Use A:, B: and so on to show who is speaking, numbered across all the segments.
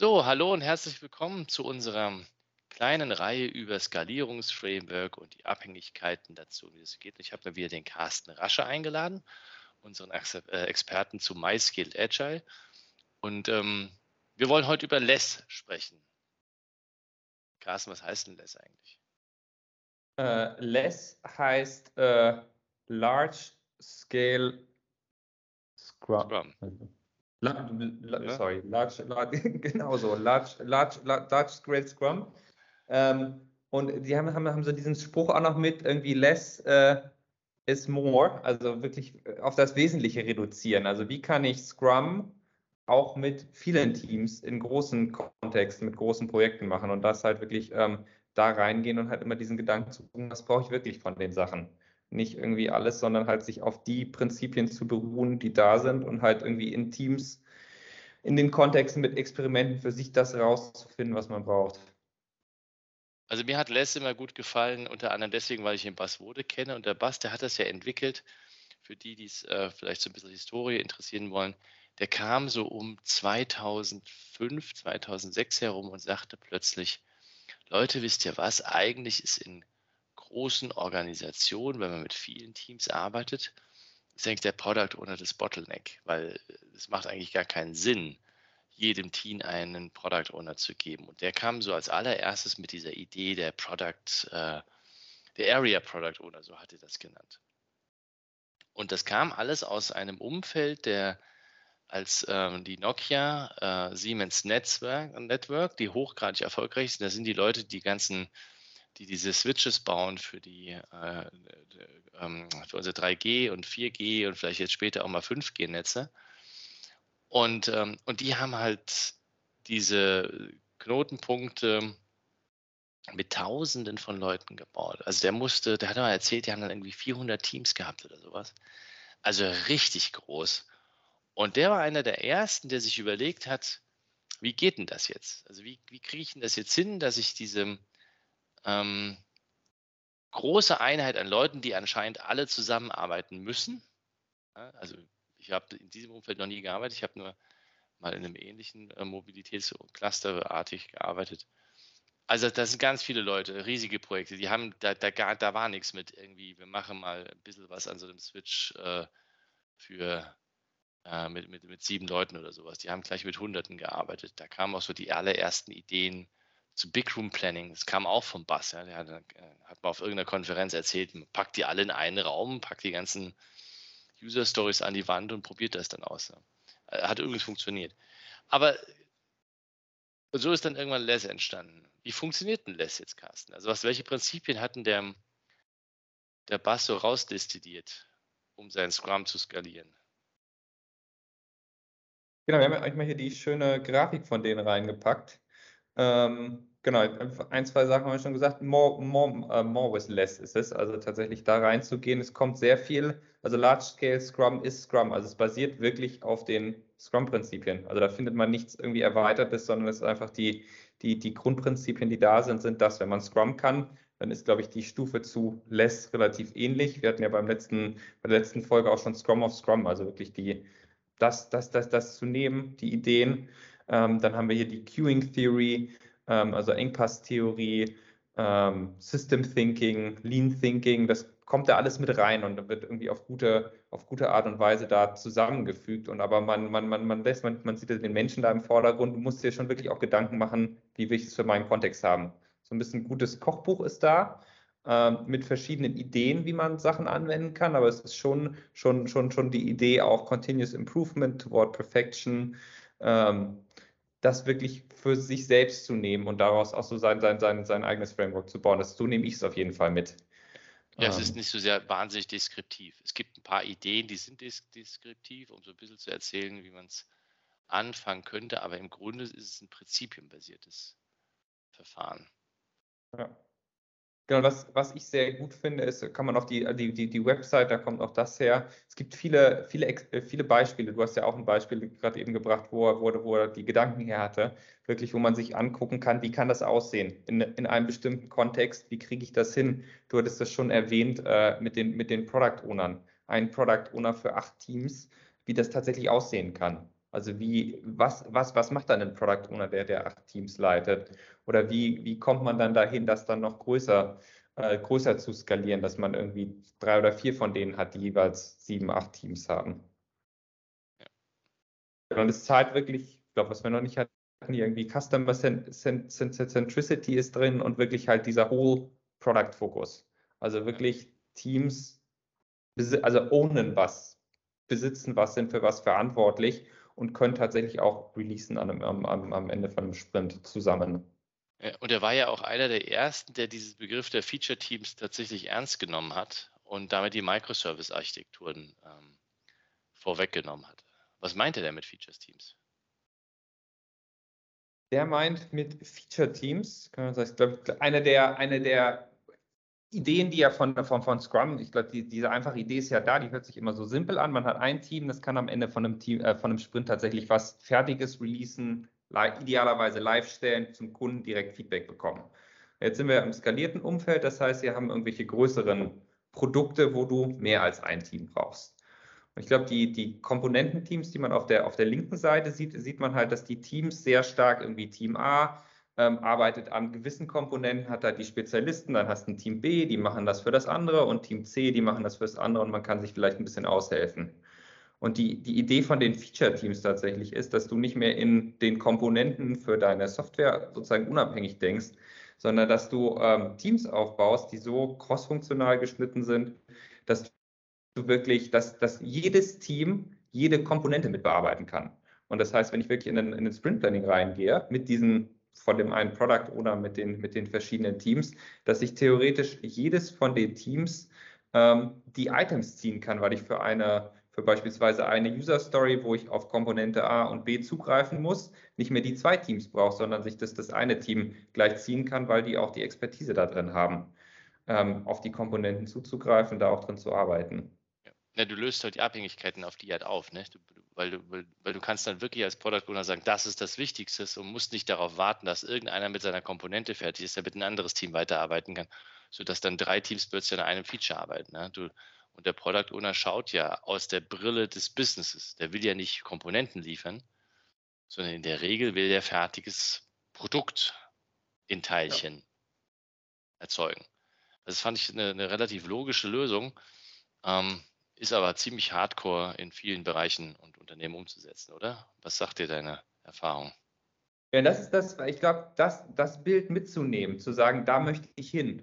A: So, hallo und herzlich willkommen zu unserer kleinen Reihe über Skalierungsframework und die Abhängigkeiten dazu, wie es geht. Ich habe mir wieder den Carsten Rasche eingeladen, unseren äh, Experten zu MyScaled Agile. Und ähm, wir wollen heute über Less sprechen. Carsten, was heißt denn Less eigentlich?
B: Uh, Less heißt uh, Large Scale Scrum. Scrum. La, la, sorry, large, large, genau so, large, large, large scale Scrum. Ähm, und die haben, haben, haben so diesen Spruch auch noch mit, irgendwie less äh, is more, also wirklich äh, auf das Wesentliche reduzieren. Also wie kann ich Scrum auch mit vielen Teams in großen Kontexten, mit großen Projekten machen und das halt wirklich ähm, da reingehen und halt immer diesen Gedanken zu gucken, was brauche ich wirklich von den Sachen nicht irgendwie alles, sondern halt sich auf die Prinzipien zu beruhen, die da sind und halt irgendwie in Teams, in den Kontexten mit Experimenten für sich das rauszufinden, was man braucht.
A: Also mir hat Les immer gut gefallen, unter anderem deswegen, weil ich den Bass Wode kenne. Und der Bass, der hat das ja entwickelt, für die, die es äh, vielleicht so ein bisschen Historie interessieren wollen, der kam so um 2005, 2006 herum und sagte plötzlich, Leute, wisst ihr was, eigentlich ist in großen Organisationen, wenn man mit vielen Teams arbeitet, ist eigentlich der Product Owner das Bottleneck, weil es macht eigentlich gar keinen Sinn, jedem Team einen Product Owner zu geben. Und der kam so als allererstes mit dieser Idee der Product, äh, der Area Product Owner, so hat er das genannt. Und das kam alles aus einem Umfeld, der als ähm, die Nokia, äh, Siemens Netzwerk, Network, die hochgradig erfolgreich sind, da sind die Leute, die ganzen die diese Switches bauen für die äh, ähm, für unsere 3G und 4G und vielleicht jetzt später auch mal 5G-Netze. Und, ähm, und die haben halt diese Knotenpunkte mit Tausenden von Leuten gebaut. Also der musste, der hat mal erzählt, die haben dann irgendwie 400 Teams gehabt oder sowas. Also richtig groß. Und der war einer der ersten, der sich überlegt hat, wie geht denn das jetzt? Also wie, wie kriege ich denn das jetzt hin, dass ich diese, ähm, große Einheit an Leuten, die anscheinend alle zusammenarbeiten müssen. Also ich habe in diesem Umfeld noch nie gearbeitet, ich habe nur mal in einem ähnlichen äh, Mobilitätsclusterartig gearbeitet. Also das sind ganz viele Leute, riesige Projekte, die haben, da, da, da war nichts mit irgendwie, wir machen mal ein bisschen was an so einem Switch äh, für äh, mit, mit, mit sieben Leuten oder sowas. Die haben gleich mit Hunderten gearbeitet. Da kamen auch so die allerersten Ideen zu Big Room Planning. Das kam auch vom Bass. Ja. Der hat, äh, hat mal auf irgendeiner Konferenz erzählt, man packt die alle in einen Raum, packt die ganzen User Stories an die Wand und probiert das dann aus. Ja. Äh, hat übrigens funktioniert. Aber so ist dann irgendwann Less entstanden. Wie funktioniert denn Less jetzt, Carsten? Also was, welche Prinzipien hatten der, der Bass so rausdestilliert, um sein Scrum zu skalieren?
B: Genau, wir haben euch mal hier die schöne Grafik von denen reingepackt. Ähm, genau, ein, zwei Sachen haben wir schon gesagt. More, more, uh, more with less ist es. Also tatsächlich da reinzugehen. Es kommt sehr viel. Also Large Scale Scrum ist Scrum. Also es basiert wirklich auf den Scrum-Prinzipien. Also da findet man nichts irgendwie Erweitertes, sondern es ist einfach die, die, die Grundprinzipien, die da sind, sind das. Wenn man Scrum kann, dann ist, glaube ich, die Stufe zu Less relativ ähnlich. Wir hatten ja beim letzten, bei der letzten Folge auch schon Scrum of Scrum, also wirklich die, das, das, das, das zu nehmen, die Ideen ähm, dann haben wir hier die Queuing Theory, also Engpass-Theorie, ähm, System Thinking, Lean Thinking, das kommt da alles mit rein und wird irgendwie auf gute, auf gute Art und Weise da zusammengefügt. Und aber man, man, man, man lässt, man, man sieht den Menschen da im Vordergrund, du musst dir schon wirklich auch Gedanken machen, wie will ich es für meinen Kontext haben. So ein bisschen gutes Kochbuch ist da ähm, mit verschiedenen Ideen, wie man Sachen anwenden kann, aber es ist schon, schon, schon, schon die Idee auch Continuous Improvement toward Perfection, ähm, das wirklich für sich selbst zu nehmen und daraus auch so sein, sein, sein, sein eigenes Framework zu bauen. Das, so nehme ich es auf jeden Fall mit.
A: Ja, es ist ähm. nicht so sehr wahnsinnig deskriptiv. Es gibt ein paar Ideen, die sind deskriptiv, um so ein bisschen zu erzählen, wie man es anfangen könnte, aber im Grunde ist es ein prinzipienbasiertes Verfahren.
B: Ja. Genau, was, was ich sehr gut finde, ist, kann man auf die, die, die, die Website, da kommt auch das her. Es gibt viele, viele, äh, viele Beispiele. Du hast ja auch ein Beispiel gerade eben gebracht, wo er, wo, wo er die Gedanken her hatte. Wirklich, wo man sich angucken kann, wie kann das aussehen in, in einem bestimmten Kontext, wie kriege ich das hin? Du hattest das schon erwähnt äh, mit, den, mit den Product Ownern. Ein Product Owner für acht Teams, wie das tatsächlich aussehen kann. Also wie, was, was, was macht dann ein Product Owner, der, der acht Teams leitet? Oder wie, wie kommt man dann dahin, das dann noch größer, äh, größer zu skalieren, dass man irgendwie drei oder vier von denen hat, die jeweils sieben, acht Teams haben? Ja. Und es zahlt wirklich, ich glaube, was wir noch nicht hatten, irgendwie Customer Centricity ist drin und wirklich halt dieser Whole Product Focus. Also wirklich Teams, also ownen was, besitzen was, sind für was verantwortlich und können tatsächlich auch releasen am, am, am Ende von einem Sprint zusammen.
A: Und er war ja auch einer der ersten, der diesen Begriff der Feature Teams tatsächlich ernst genommen hat und damit die Microservice-Architekturen ähm, vorweggenommen hat. Was meinte der mit Features Teams?
B: Der meint mit Feature Teams, kann man sagen, ich glaube, eine der, eine der Ideen, die ja von, von, von Scrum, ich glaube, die, diese einfache Idee ist ja da, die hört sich immer so simpel an. Man hat ein Team, das kann am Ende von einem, Team, äh, von einem Sprint tatsächlich was Fertiges releasen, idealerweise live stellen, zum Kunden direkt Feedback bekommen. Jetzt sind wir im skalierten Umfeld, das heißt, wir haben irgendwelche größeren Produkte, wo du mehr als ein Team brauchst. Und ich glaube, die, die Komponententeams, die man auf der, auf der linken Seite sieht, sieht man halt, dass die Teams sehr stark irgendwie Team A, ähm, arbeitet an gewissen Komponenten, hat da die Spezialisten, dann hast du ein Team B, die machen das für das andere und Team C, die machen das für das andere und man kann sich vielleicht ein bisschen aushelfen. Und die, die Idee von den Feature-Teams tatsächlich ist, dass du nicht mehr in den Komponenten für deine Software sozusagen unabhängig denkst, sondern dass du ähm, Teams aufbaust, die so crossfunktional geschnitten sind, dass du wirklich, dass, dass jedes Team jede Komponente mit bearbeiten kann. Und das heißt, wenn ich wirklich in den, in den Sprint Planning reingehe, mit diesen von dem einen Product oder mit den, mit den verschiedenen Teams, dass ich theoretisch jedes von den Teams ähm, die Items ziehen kann, weil ich für eine, für beispielsweise eine User Story, wo ich auf Komponente A und B zugreifen muss, nicht mehr die zwei Teams brauche, sondern sich das, das eine Team gleich ziehen kann, weil die auch die Expertise da drin haben, ähm, auf die Komponenten zuzugreifen, da auch drin zu arbeiten.
A: Ja, du löst halt die Abhängigkeiten auf die halt auf, ne? Du, weil, du, weil, du kannst dann wirklich als Product Owner sagen, das ist das Wichtigste und musst nicht darauf warten, dass irgendeiner mit seiner Komponente fertig ist, damit ein anderes Team weiterarbeiten kann, sodass dann drei Teams plötzlich an einem Feature arbeiten. Ne? Du, und der Product Owner schaut ja aus der Brille des Businesses. Der will ja nicht Komponenten liefern, sondern in der Regel will der fertiges Produkt in Teilchen ja. erzeugen. Das fand ich eine, eine relativ logische Lösung. Ähm, ist aber ziemlich hardcore in vielen Bereichen und Unternehmen umzusetzen, oder? Was sagt dir deine Erfahrung?
B: Ja, das ist das, ich glaube, das, das Bild mitzunehmen, zu sagen, da möchte ich hin.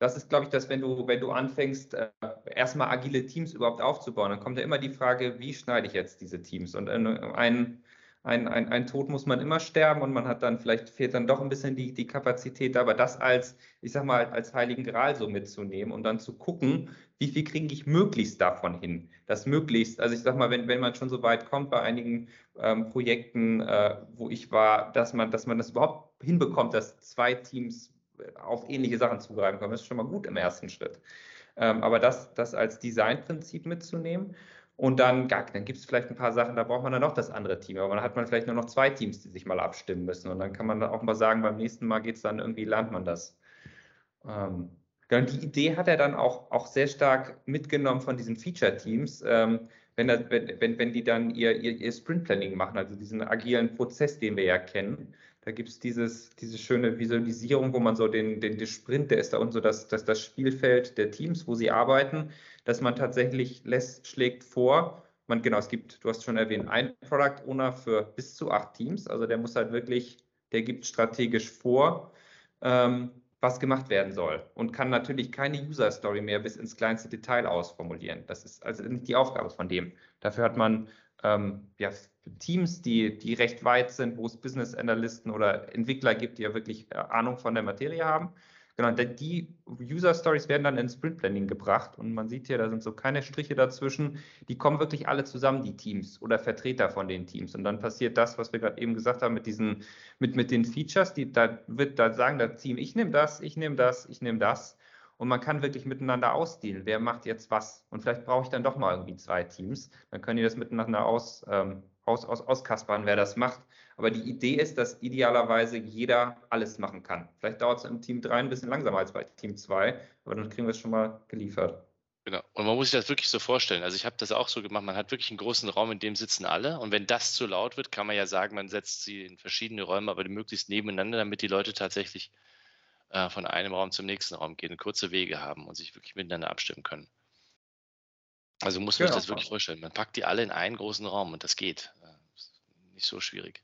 B: Das ist, glaube ich, das, wenn du, wenn du anfängst, äh, erstmal agile Teams überhaupt aufzubauen, dann kommt ja immer die Frage, wie schneide ich jetzt diese Teams? Und ein, ein, ein, ein Tod muss man immer sterben und man hat dann, vielleicht fehlt dann doch ein bisschen die, die Kapazität, aber das als, ich sag mal, als Heiligen Gral so mitzunehmen und dann zu gucken, wie viel kriege ich möglichst davon hin? Das möglichst, also ich sag mal, wenn, wenn man schon so weit kommt bei einigen ähm, Projekten, äh, wo ich war, dass man, dass man das überhaupt hinbekommt, dass zwei Teams äh, auf ähnliche Sachen zugreifen können, das ist schon mal gut im ersten Schritt. Ähm, aber das, das als Designprinzip mitzunehmen und dann, dann gibt es vielleicht ein paar Sachen, da braucht man dann noch das andere Team. Aber dann hat man vielleicht nur noch zwei Teams, die sich mal abstimmen müssen. Und dann kann man auch mal sagen, beim nächsten Mal geht es dann irgendwie, lernt man das. Ähm, die Idee hat er dann auch, auch sehr stark mitgenommen von diesen Feature-Teams, ähm, wenn, wenn, wenn, wenn die dann ihr, ihr, ihr Sprint-Planning machen, also diesen agilen Prozess, den wir ja kennen. Da gibt es diese schöne Visualisierung, wo man so den, den, den Sprint, der ist da unten so das, das, das Spielfeld der Teams, wo sie arbeiten dass man tatsächlich lässt, schlägt vor, man, genau, es gibt, du hast schon erwähnt, ein Product Owner für bis zu acht Teams. Also der muss halt wirklich, der gibt strategisch vor, ähm, was gemacht werden soll und kann natürlich keine User Story mehr bis ins kleinste Detail ausformulieren. Das ist also nicht die Aufgabe von dem. Dafür hat man ähm, ja, Teams, die, die recht weit sind, wo es Business Analysten oder Entwickler gibt, die ja wirklich äh, Ahnung von der Materie haben. Genau, die User Stories werden dann ins Sprint Planning gebracht und man sieht hier, da sind so keine Striche dazwischen. Die kommen wirklich alle zusammen, die Teams oder Vertreter von den Teams. Und dann passiert das, was wir gerade eben gesagt haben mit diesen, mit, mit den Features, die da wird da sagen, das Team, ich nehme das, ich nehme das, ich nehme das. Und man kann wirklich miteinander ausdealen, wer macht jetzt was. Und vielleicht brauche ich dann doch mal irgendwie zwei Teams. Dann können die das miteinander aus, ähm, aus, aus, auskaspern, wer das macht. Aber die Idee ist, dass idealerweise jeder alles machen kann. Vielleicht dauert es im Team 3 ein bisschen langsamer als bei Team 2, aber dann kriegen wir es schon mal geliefert.
A: Genau. Und man muss sich das wirklich so vorstellen. Also ich habe das auch so gemacht. Man hat wirklich einen großen Raum, in dem sitzen alle. Und wenn das zu laut wird, kann man ja sagen, man setzt sie in verschiedene Räume, aber möglichst nebeneinander, damit die Leute tatsächlich äh, von einem Raum zum nächsten Raum gehen, kurze Wege haben und sich wirklich miteinander abstimmen können. Also muss man genau. sich das wirklich vorstellen. Man packt die alle in einen großen Raum und das geht. Äh, nicht so schwierig.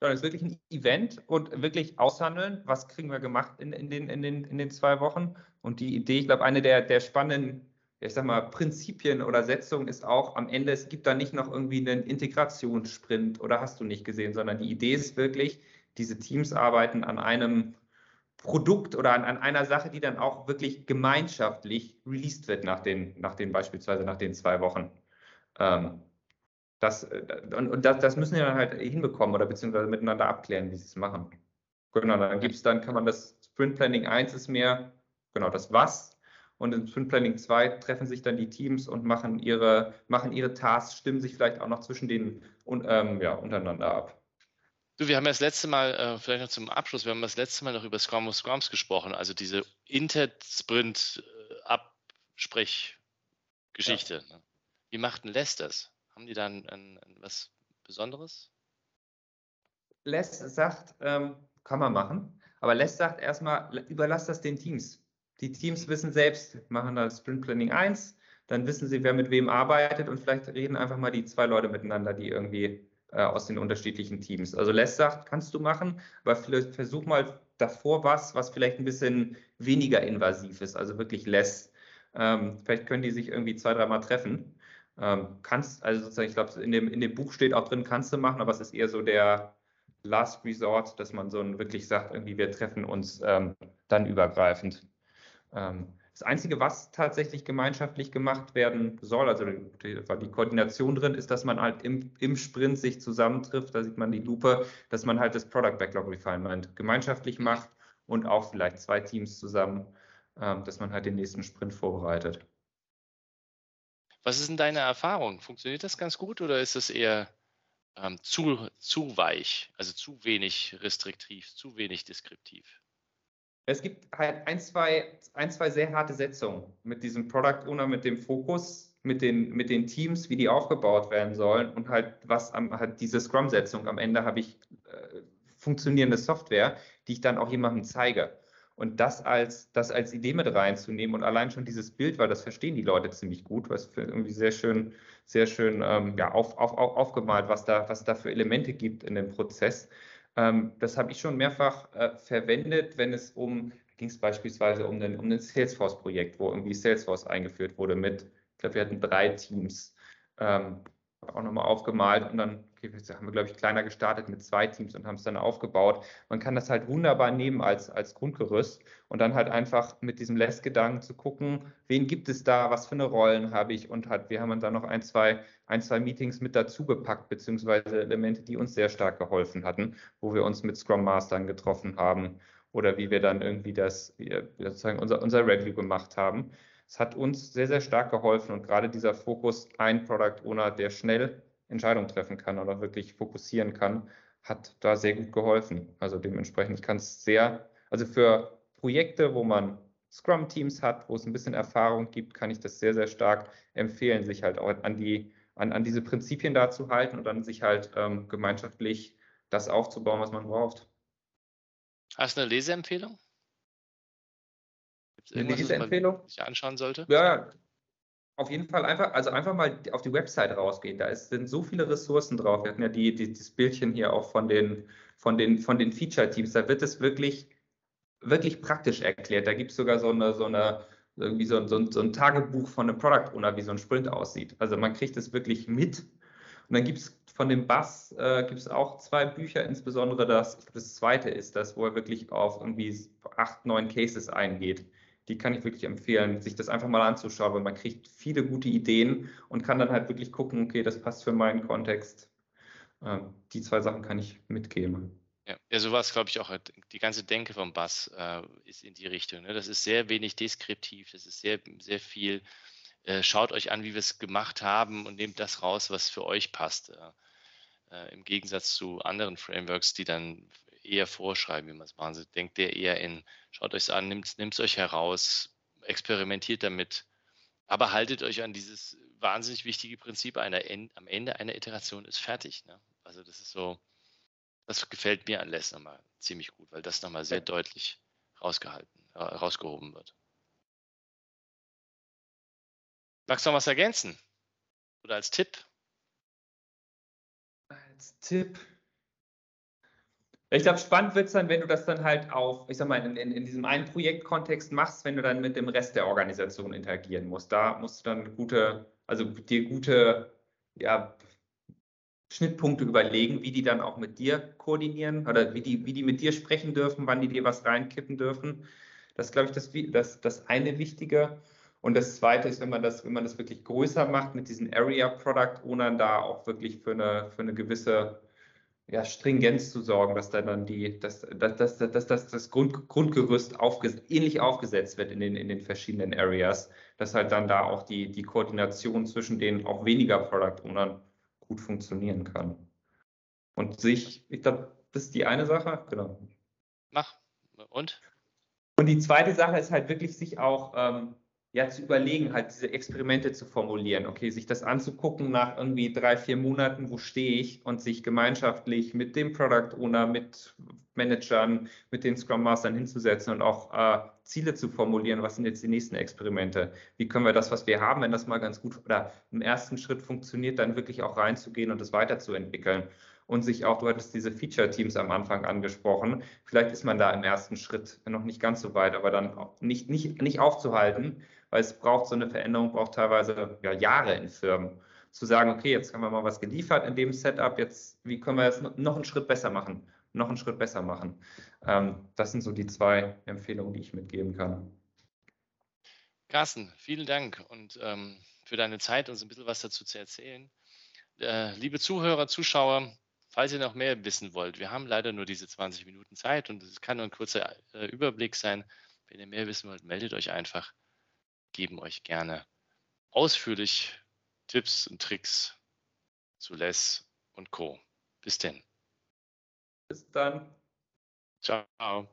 B: Ja, das ist wirklich ein Event und wirklich aushandeln, was kriegen wir gemacht in, in, den, in, den, in den zwei Wochen. Und die Idee, ich glaube, eine der, der spannenden, ich sag mal, Prinzipien oder Setzungen ist auch am Ende, es gibt da nicht noch irgendwie einen Integrationssprint oder hast du nicht gesehen, sondern die Idee ist wirklich, diese Teams arbeiten an einem Produkt oder an, an einer Sache, die dann auch wirklich gemeinschaftlich released wird nach den, nach den beispielsweise nach den zwei Wochen. Ähm, das, äh, und, und das, das, müssen wir dann halt hinbekommen oder beziehungsweise miteinander abklären, wie sie es machen. Genau, dann gibt es dann, kann man das Sprint Planning 1 ist mehr, genau, das Was. Und in Sprint Planning 2 treffen sich dann die Teams und machen ihre, machen ihre Tasks, stimmen sich vielleicht auch noch zwischen denen und, ähm, ja, untereinander ab.
A: Du, wir haben ja das letzte Mal, äh, vielleicht noch zum Abschluss, wir haben das letzte Mal noch über Scrum of Scrums gesprochen, also diese Inter-Sprint-Absprechgeschichte. Äh, ja. Wie macht denn Les das? Haben die dann ein, ein, was Besonderes?
B: Les sagt, ähm, kann man machen, aber Les sagt erstmal, überlass das den Teams. Die Teams wissen selbst, machen das Sprint Planning 1, dann wissen sie, wer mit wem arbeitet und vielleicht reden einfach mal die zwei Leute miteinander, die irgendwie äh, aus den unterschiedlichen Teams. Also Les sagt, kannst du machen, aber vielleicht versuch mal davor was, was vielleicht ein bisschen weniger invasiv ist, also wirklich less. Ähm, vielleicht können die sich irgendwie zwei, dreimal treffen ähm, kannst, also sozusagen, ich glaube, in dem, in dem Buch steht auch drin, kannst du machen, aber es ist eher so der Last Resort, dass man so ein, wirklich sagt, irgendwie wir treffen uns ähm, dann übergreifend. Ähm, das Einzige, was tatsächlich gemeinschaftlich gemacht werden soll, also die, die Koordination drin, ist, dass man halt im, im Sprint sich zusammentrifft, da sieht man die Lupe, dass man halt das Product Backlog Refinement gemeinschaftlich macht und auch vielleicht zwei Teams zusammen, ähm, dass man halt den nächsten Sprint vorbereitet.
A: Was ist denn deine Erfahrung? Funktioniert das ganz gut oder ist es eher ähm, zu, zu weich, also zu wenig restriktiv, zu wenig deskriptiv?
B: Es gibt halt ein, zwei, ein, zwei sehr harte Setzungen mit diesem Product Owner, mit dem Fokus, mit den, mit den Teams, wie die aufgebaut werden sollen und halt was am, halt diese Scrum-Setzung. Am Ende habe ich äh, funktionierende Software, die ich dann auch jemandem zeige. Und das als, das als Idee mit reinzunehmen und allein schon dieses Bild, weil das verstehen die Leute ziemlich gut, was irgendwie sehr schön, sehr schön ähm, ja, auf, auf, auf, aufgemalt, was da, was da für Elemente gibt in dem Prozess. Ähm, das habe ich schon mehrfach äh, verwendet, wenn es um, ging es beispielsweise um ein, um Salesforce-Projekt, wo irgendwie Salesforce eingeführt wurde mit, ich glaube, wir hatten drei Teams. Ähm, auch nochmal aufgemalt und dann haben wir, glaube ich, kleiner gestartet mit zwei Teams und haben es dann aufgebaut. Man kann das halt wunderbar nehmen als, als Grundgerüst und dann halt einfach mit diesem Less-Gedanken zu gucken, wen gibt es da, was für eine Rollen habe ich und halt, wir haben dann noch ein, zwei, ein, zwei Meetings mit dazu gepackt, beziehungsweise Elemente, die uns sehr stark geholfen hatten, wo wir uns mit Scrum Mastern getroffen haben oder wie wir dann irgendwie das, sozusagen unser, unser Review gemacht haben. Es hat uns sehr, sehr stark geholfen und gerade dieser Fokus, ein Product Owner, der schnell Entscheidungen treffen kann oder wirklich fokussieren kann, hat da sehr gut geholfen. Also dementsprechend, ich kann es sehr, also für Projekte, wo man Scrum-Teams hat, wo es ein bisschen Erfahrung gibt, kann ich das sehr, sehr stark empfehlen, sich halt auch an die, an, an diese Prinzipien da zu halten und dann sich halt ähm, gemeinschaftlich das aufzubauen, was man braucht.
A: Hast du eine Leseempfehlung?
B: Eine Leseempfehlung?
A: Was man sich anschauen sollte?
B: Ja, auf jeden Fall einfach, also einfach mal auf die Website rausgehen. Da ist, sind so viele Ressourcen drauf. Wir hatten ja die, die, das Bildchen hier auch von den, von den, von den Feature-Teams. Da wird es wirklich, wirklich praktisch erklärt. Da gibt es sogar so eine, so eine, irgendwie so, so, so ein Tagebuch von einem Product Owner, wie so ein Sprint aussieht. Also man kriegt es wirklich mit. Und dann gibt es von dem Bass äh, gibt es auch zwei Bücher, insbesondere das, das zweite ist das, wo er wirklich auf irgendwie acht, neun Cases eingeht die kann ich wirklich empfehlen, sich das einfach mal anzuschauen, weil man kriegt viele gute Ideen und kann dann halt wirklich gucken, okay, das passt für meinen Kontext. Ähm, die zwei Sachen kann ich mitgeben.
A: Ja, ja so war es, glaube ich, auch. Die ganze Denke vom Bass äh, ist in die Richtung. Ne? Das ist sehr wenig deskriptiv, das ist sehr, sehr viel. Äh, schaut euch an, wie wir es gemacht haben und nehmt das raus, was für euch passt. Äh, Im Gegensatz zu anderen Frameworks, die dann eher vorschreiben, wie man es machen soll. Denkt der eher in, schaut euch es an, nimmt es euch heraus, experimentiert damit Aber haltet euch an dieses wahnsinnig wichtige Prinzip einer am Ende einer Iteration ist fertig. Ne? Also das ist so, das gefällt mir an Less nochmal ziemlich gut, weil das nochmal sehr deutlich rausgehalten, äh, rausgehoben wird. Magst du noch was ergänzen? Oder als Tipp?
B: Als Tipp. Ich glaube, spannend wird es dann, wenn du das dann halt auch, ich sag mal, in, in, in, diesem einen Projektkontext machst, wenn du dann mit dem Rest der Organisation interagieren musst. Da musst du dann gute, also dir gute ja, Schnittpunkte überlegen, wie die dann auch mit dir koordinieren oder wie die, wie die mit dir sprechen dürfen, wann die dir was reinkippen dürfen. Das ist, glaube ich, das, das, das eine Wichtige. Und das Zweite ist, wenn man das, wenn man das wirklich größer macht mit diesen Area Product Ownern, da auch wirklich für eine, für eine gewisse ja, Stringenz zu sorgen, dass da dann die, dass, dass, dass, dass, dass das Grund, Grundgerüst aufges ähnlich aufgesetzt wird in den, in den verschiedenen Areas, dass halt dann da auch die, die Koordination zwischen den auch weniger Product Ownern gut funktionieren kann. Und sich, ich glaube, das ist die eine Sache, genau.
A: Mach. Und?
B: Und die zweite Sache ist halt wirklich sich auch ähm, ja, zu überlegen, halt diese Experimente zu formulieren. Okay, sich das anzugucken nach irgendwie drei, vier Monaten, wo stehe ich und sich gemeinschaftlich mit dem Product Owner, mit Managern, mit den Scrum Mastern hinzusetzen und auch äh, Ziele zu formulieren. Was sind jetzt die nächsten Experimente? Wie können wir das, was wir haben, wenn das mal ganz gut oder im ersten Schritt funktioniert, dann wirklich auch reinzugehen und es weiterzuentwickeln? und sich auch, du hattest diese Feature-Teams am Anfang angesprochen. Vielleicht ist man da im ersten Schritt noch nicht ganz so weit, aber dann nicht, nicht, nicht aufzuhalten, weil es braucht so eine Veränderung, braucht teilweise ja, Jahre in Firmen. Zu sagen, okay, jetzt haben wir mal was geliefert in dem Setup, jetzt, wie können wir es noch einen Schritt besser machen? Noch einen Schritt besser machen. Ähm, das sind so die zwei Empfehlungen, die ich mitgeben kann.
A: Carsten, vielen Dank und ähm, für deine Zeit, uns ein bisschen was dazu zu erzählen. Äh, liebe Zuhörer, Zuschauer, falls ihr noch mehr wissen wollt, wir haben leider nur diese 20 Minuten Zeit und es kann nur ein kurzer äh, Überblick sein. Wenn ihr mehr wissen wollt, meldet euch einfach geben euch gerne ausführlich Tipps und Tricks zu Les und Co. Bis denn.
B: Bis dann.
A: Ciao.